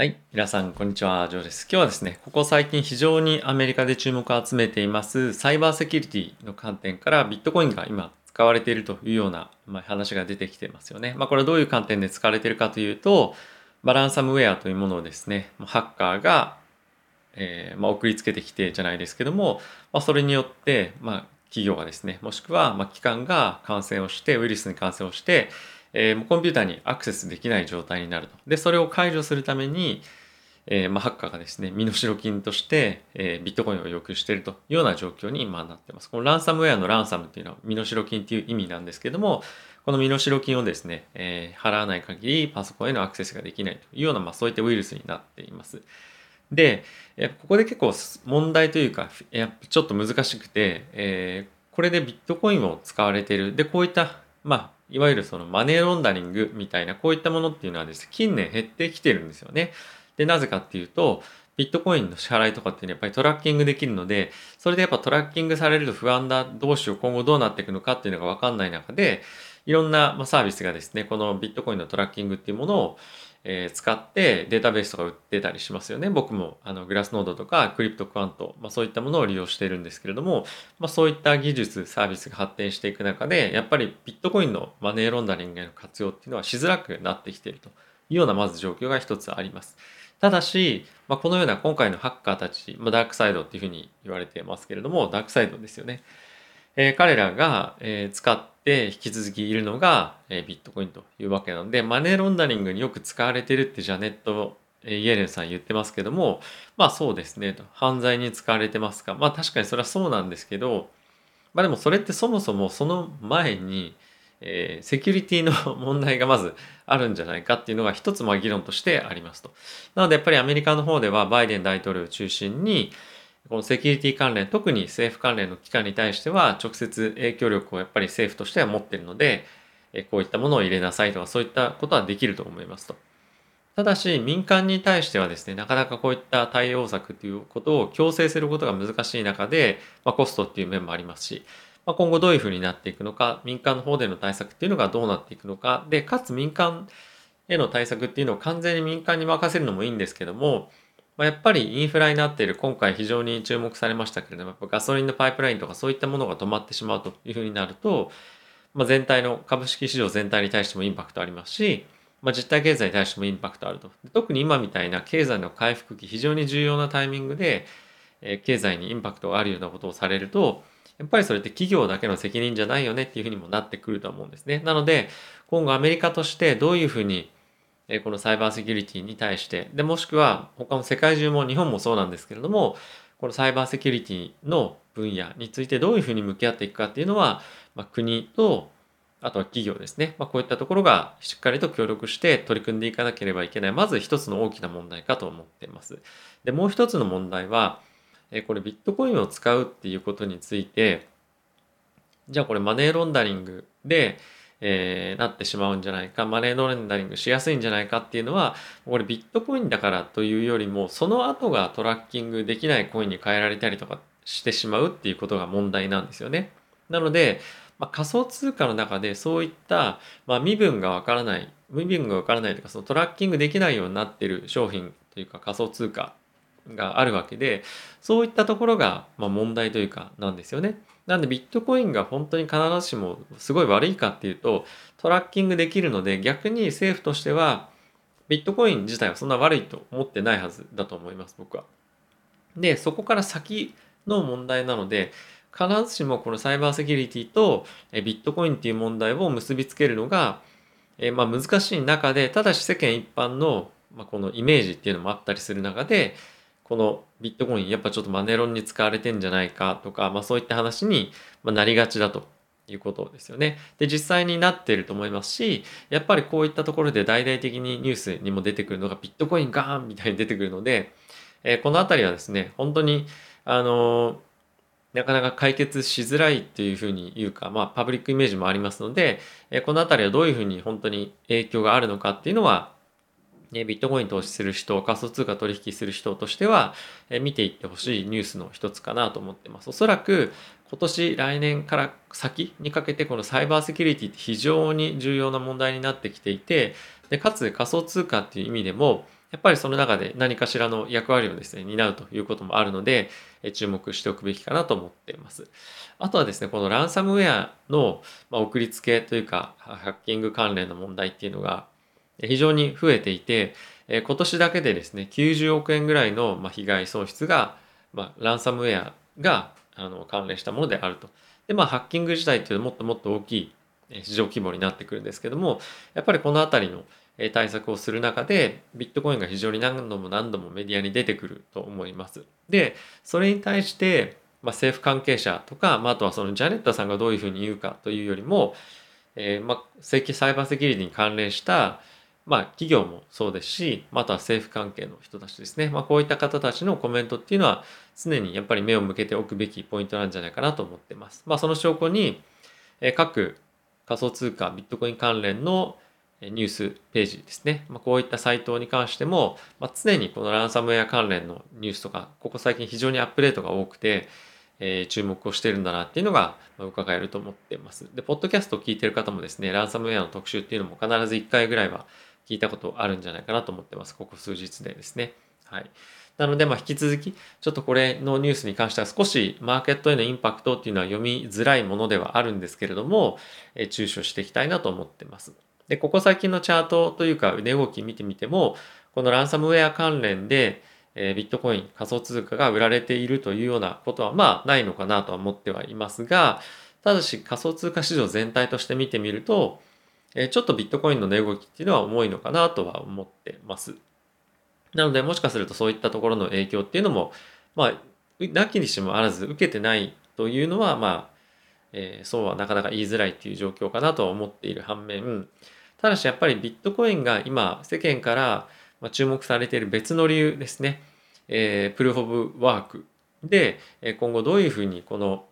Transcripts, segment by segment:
はい。皆さん、こんにちは。ジョーです。今日はですね、ここ最近非常にアメリカで注目を集めていますサイバーセキュリティの観点からビットコインが今使われているというような、ま、話が出てきてますよね。まあ、これはどういう観点で使われているかというと、バランサムウェアというものをですね、ハッカーが、えー、まあ、送りつけてきてじゃないですけども、まあ、それによって、ま、企業がですね、もしくは、ま機関が感染をして、ウイルスに感染をして、えー、コンピューターにアクセスできない状態になると。で、それを解除するために、えー、まあ、ハッカーがですね、身代金として、えー、ビットコインを要求しているというような状況に今なってます。このランサムウェアのランサムっていうのは身代金っていう意味なんですけども、この身代金をですね、えー、払わない限りパソコンへのアクセスができないというような、まあ、そういったウイルスになっています。で、ここで結構問題というか、やちょっと難しくて、えー、これでビットコインを使われている。で、こういった、まあ、いわゆるそのマネーロンダリングみたいなこういったものっていうのはですね、近年減ってきてるんですよね。で、なぜかっていうと、ビットコインの支払いとかっていうのはやっぱりトラッキングできるので、それでやっぱトラッキングされると不安だ、どうしよう、今後どうなっていくのかっていうのがわかんない中で、いろんなサービスがですね、このビットコインのトラッキングっていうものを、え使ってデータベースとか売ってたりしますよね。僕もあのグラスノードとかクリプトクワント、まあ、そういったものを利用しているんですけれども、まあ、そういった技術、サービスが発展していく中で、やっぱりビットコインのマネーロンダリングへの活用っていうのはしづらくなってきているというようなまず状況が一つあります。ただし、まあ、このような今回のハッカーたち、まあ、ダークサイドっていうふうに言われてますけれども、ダークサイドですよね。えー、彼らが、えー、使って引き続きいるのが、え、ビットコインというわけなので、マネーロンダリングによく使われてるってジャネット、イエレンさん言ってますけども、まあそうですねと。犯罪に使われてますか。まあ確かにそれはそうなんですけど、まあでもそれってそもそもその前に、えー、セキュリティの 問題がまずあるんじゃないかっていうのが一つまあ議論としてありますと。なのでやっぱりアメリカの方ではバイデン大統領を中心にこのセキュリティ関連特に政府関連の機関に対しては直接影響力をやっぱり政府としては持っているのでこういったものを入れなさいとかそういったことはできると思いますと。ただし民間に対してはですねなかなかこういった対応策ということを強制することが難しい中で、まあ、コストっていう面もありますしまあ、今後どういうふうになっていくのか、民間の方での対策っていうのがどうなっていくのか、で、かつ民間への対策っていうのを完全に民間に任せるのもいいんですけども、まあ、やっぱりインフラになっている今回非常に注目されましたけれどもやっぱ、ガソリンのパイプラインとかそういったものが止まってしまうというふうになると、まあ、全体の株式市場全体に対してもインパクトありますし、まあ、実体経済に対してもインパクトあると。特に今みたいな経済の回復期、非常に重要なタイミングで、え、経済にインパクトがあるようなことをされると、やっぱりそれって企業だけの責任じゃないよねっていうふうにもなってくると思うんですね。なので、今後アメリカとしてどういうふうにえこのサイバーセキュリティに対して、で、もしくは他の世界中も日本もそうなんですけれども、このサイバーセキュリティの分野についてどういうふうに向き合っていくかっていうのは、まあ、国とあとは企業ですね。まあ、こういったところがしっかりと協力して取り組んでいかなければいけない。まず一つの大きな問題かと思っています。で、もう一つの問題は、えこれビットコインを使うっていうことについてじゃあこれマネーロンダリングで、えー、なってしまうんじゃないかマネーロンダリングしやすいんじゃないかっていうのはこれビットコインだからというよりもその後がトラッキングできないコインに変えられたりとかしてしまうっていうことが問題なんですよね。なので、まあ、仮想通貨の中でそういった、まあ、身分がわからない身分がわからないというかそのトラッキングできないようになってる商品というか仮想通貨があるわけでそういったところがま問題というかなんですよね。なんでビットコインが本当に必ずしもすごい悪いかっていうとトラッキングできるので逆に政府としてはビットコイン自体はそんな悪いと思ってないはずだと思います僕は。でそこから先の問題なので必ずしもこのサイバーセキュリティとビットコインっていう問題を結びつけるのがえまあ難しい中でただし世間一般のまあこのイメージっていうのもあったりする中でこのビットコインやっぱちょっとマネロンに使われてんじゃないかとか、まあ、そういった話になりがちだということですよね。で実際になってると思いますしやっぱりこういったところで大々的にニュースにも出てくるのがビットコインガーンみたいに出てくるので、えー、この辺りはですね本当にあのーなかなか解決しづらいっていうふうに言うか、まあ、パブリックイメージもありますので、えこの辺りはどういうふうに本当に影響があるのかっていうのは、ビットコイン投資する人、仮想通貨取引する人としては、見ていってほしいニュースの一つかなと思ってます。おそらく今年、来年から先にかけてこのサイバーセキュリティって非常に重要な問題になってきていて、でかつ仮想通貨っていう意味でも、やっぱりその中で何かしらの役割をですね、担うということもあるので、注目しておくべきかなと思っています。あとはですね、このランサムウェアの送りつけというか、ハッキング関連の問題っていうのが非常に増えていて、え今年だけでですね、90億円ぐらいのま被害損失が、ま、ランサムウェアがあの関連したものであると。で、まあ、ハッキング自体っていうのはもっともっと大きい市場規模になってくるんですけども、やっぱりこのあたりの対策をする中でビットコインが非常に何度も何度もメディアに出てくると思います。でそれに対して、まあ、政府関係者とか、まあ、あとはそのジャネットさんがどういうふうに言うかというよりも、えー、まあ、サイバーセキュリティに関連した、まあ、企業もそうですし、また政府関係の人たちですね、まあ、こういった方たちのコメントっていうのは常にやっぱり目を向けておくべきポイントなんじゃないかなと思ってます。まあ、その証拠に、え、各仮想通貨ビットコイン関連のニュースページですね。まあ、こういったサイトに関しても、まあ、常にこのランサムウェア関連のニュースとか、ここ最近非常にアップデートが多くて、えー、注目をしてるんだなっていうのが伺えると思ってます。で、ポッドキャストを聞いてる方もですね、ランサムウェアの特集っていうのも必ず1回ぐらいは聞いたことあるんじゃないかなと思ってます。ここ数日でですね。はい。なので、まあ、引き続き、ちょっとこれのニュースに関しては少しマーケットへのインパクトっていうのは読みづらいものではあるんですけれども、え、注視をしていきたいなと思ってます。で、ここ最近のチャートというか値動き見てみても、このランサムウェア関連で、えー、ビットコイン仮想通貨が売られているというようなことはまあないのかなとは思ってはいますが、ただし仮想通貨市場全体として見てみると、え、ちょっとビットコインの値動きっていうのは重いのかなとは思ってます。なのでもしかするとそういったところの影響っていうのも、まあ、なきにしもあらず受けてないというのは、まあ、えー、そうはなかなか言いづらいっていう状況かなとは思っている反面、ただしやっぱりビットコインが今世間から注目されている別の理由ですね、えー、プルーフ・オブ・ワークで今後どういうふうにこの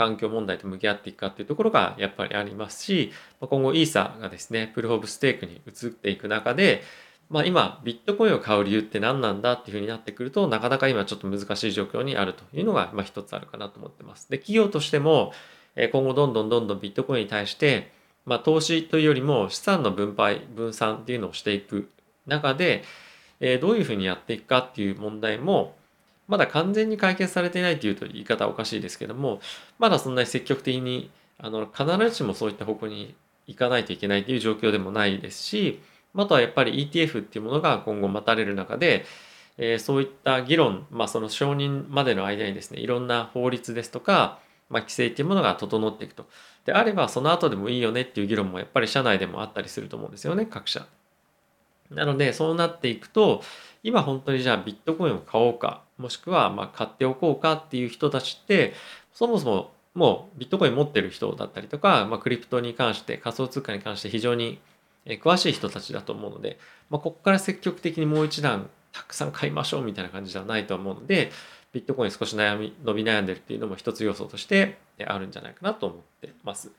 環境問題と向き合っていくかっていうところがやっぱりありますし今後イーサがですねプルーフ・オブ・ステークに移っていく中でまあ、今ビットコインを買う理由って何なんだっていうふうになってくるとなかなか今ちょっと難しい状況にあるというのがまあ一つあるかなと思ってます。で企業としても今後どんどんどんどんビットコインに対してまあ、投資というよりも資産の分配分散っていうのをしていく中で、え、どういうふうにやっていくかっていう問題もまだ完全に解決されていないというと言い方はおかしいですけどもまだそんなに積極的にあの必ずしもそういった方向に行かないといけないという状況でもないですしあとはやっぱり ETF っていうものが今後待たれる中で、えー、そういった議論、まあ、その承認までの間にですねいろんな法律ですとか、まあ、規制っていうものが整っていくと。であればその後でもいいよねっていう議論もやっぱり社内でもあったりすると思うんですよね各社。なのでそうなっていくと今本当にじゃあビットコインを買おうかもしくはま買っておこうかっていう人たちってそもそももうビットコイン持ってる人だったりとか、まあ、クリプトに関して仮想通貨に関して非常に詳しい人たちだと思うので、まあ、ここから積極的にもう一段たくさん買いましょうみたいな感じではないと思うのでビットコイン少し悩み伸び悩んでるっていうのも一つ要素としてあるんじゃないかなと思ってます。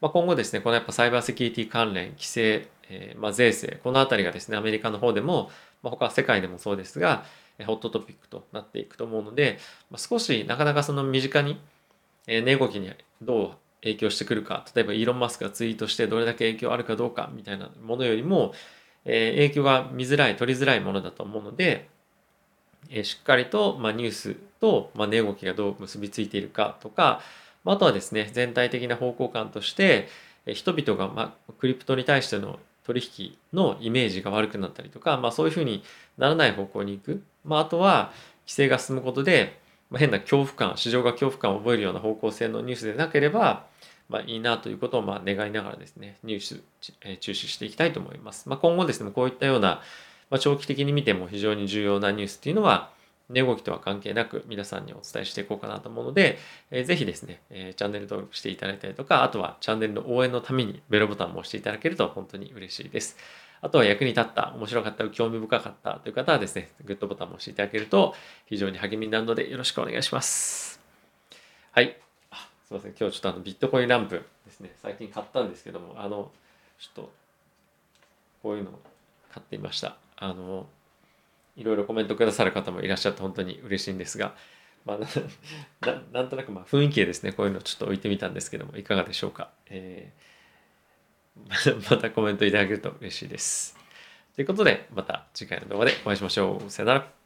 まあ、今後ですね、このやっぱサイバーセキュリティ関連、規制、えー、まあ税制、このあたりがですね、アメリカの方でも、まあ、他世界でもそうですが、ホットトピックとなっていくと思うので、まあ、少しなかなかその身近に、え、値動きにどう影響してくるか、例えばイーロン・マスクがツイートしてどれだけ影響あるかどうかみたいなものよりも、えー、影響が見づらい、取りづらいものだと思うので、えー、しっかりと、まあ、ニュースと、まあ、値動きがどう結びついているかとか、あとはですね、全体的な方向感として、人々が、ま、クリプトに対しての取引のイメージが悪くなったりとか、まあ、そういうふうにならない方向に行く。まあ、あとは、規制が進むことで、まあ、変な恐怖感、市場が恐怖感を覚えるような方向性のニュースでなければ、まあ、いいなということをまあ願いながらですね、ニュース、え注視していきたいと思います。まあ、今後ですね、こういったような、まあ、長期的に見ても非常に重要なニュースっていうのは、値動きとは関係なく皆さんにお伝えしていこうかなと思うので、えー、ぜひですね、えー、チャンネル登録していただいたりとか、あとはチャンネルの応援のためにベルボタンも押していただけると本当に嬉しいです。あとは役に立った、面白かった、興味深かったという方はですね、グッドボタンも押していただけると非常に励みになるのでよろしくお願いします。はい。すいません。今日ちょっとあのビットコインランプですね、最近買ったんですけども、あの、ちょっとこういうのを買ってみました。あの、いろいろコメントくださる方もいらっしゃって本当に嬉しいんですが、まあ、な なんとなくまあ雰囲気でですねこういうのちょっと置いてみたんですけどもいかがでしょうか、えー、また コメントいただけると嬉しいですということで、また次回の動画でお会いしましょう。さよなら。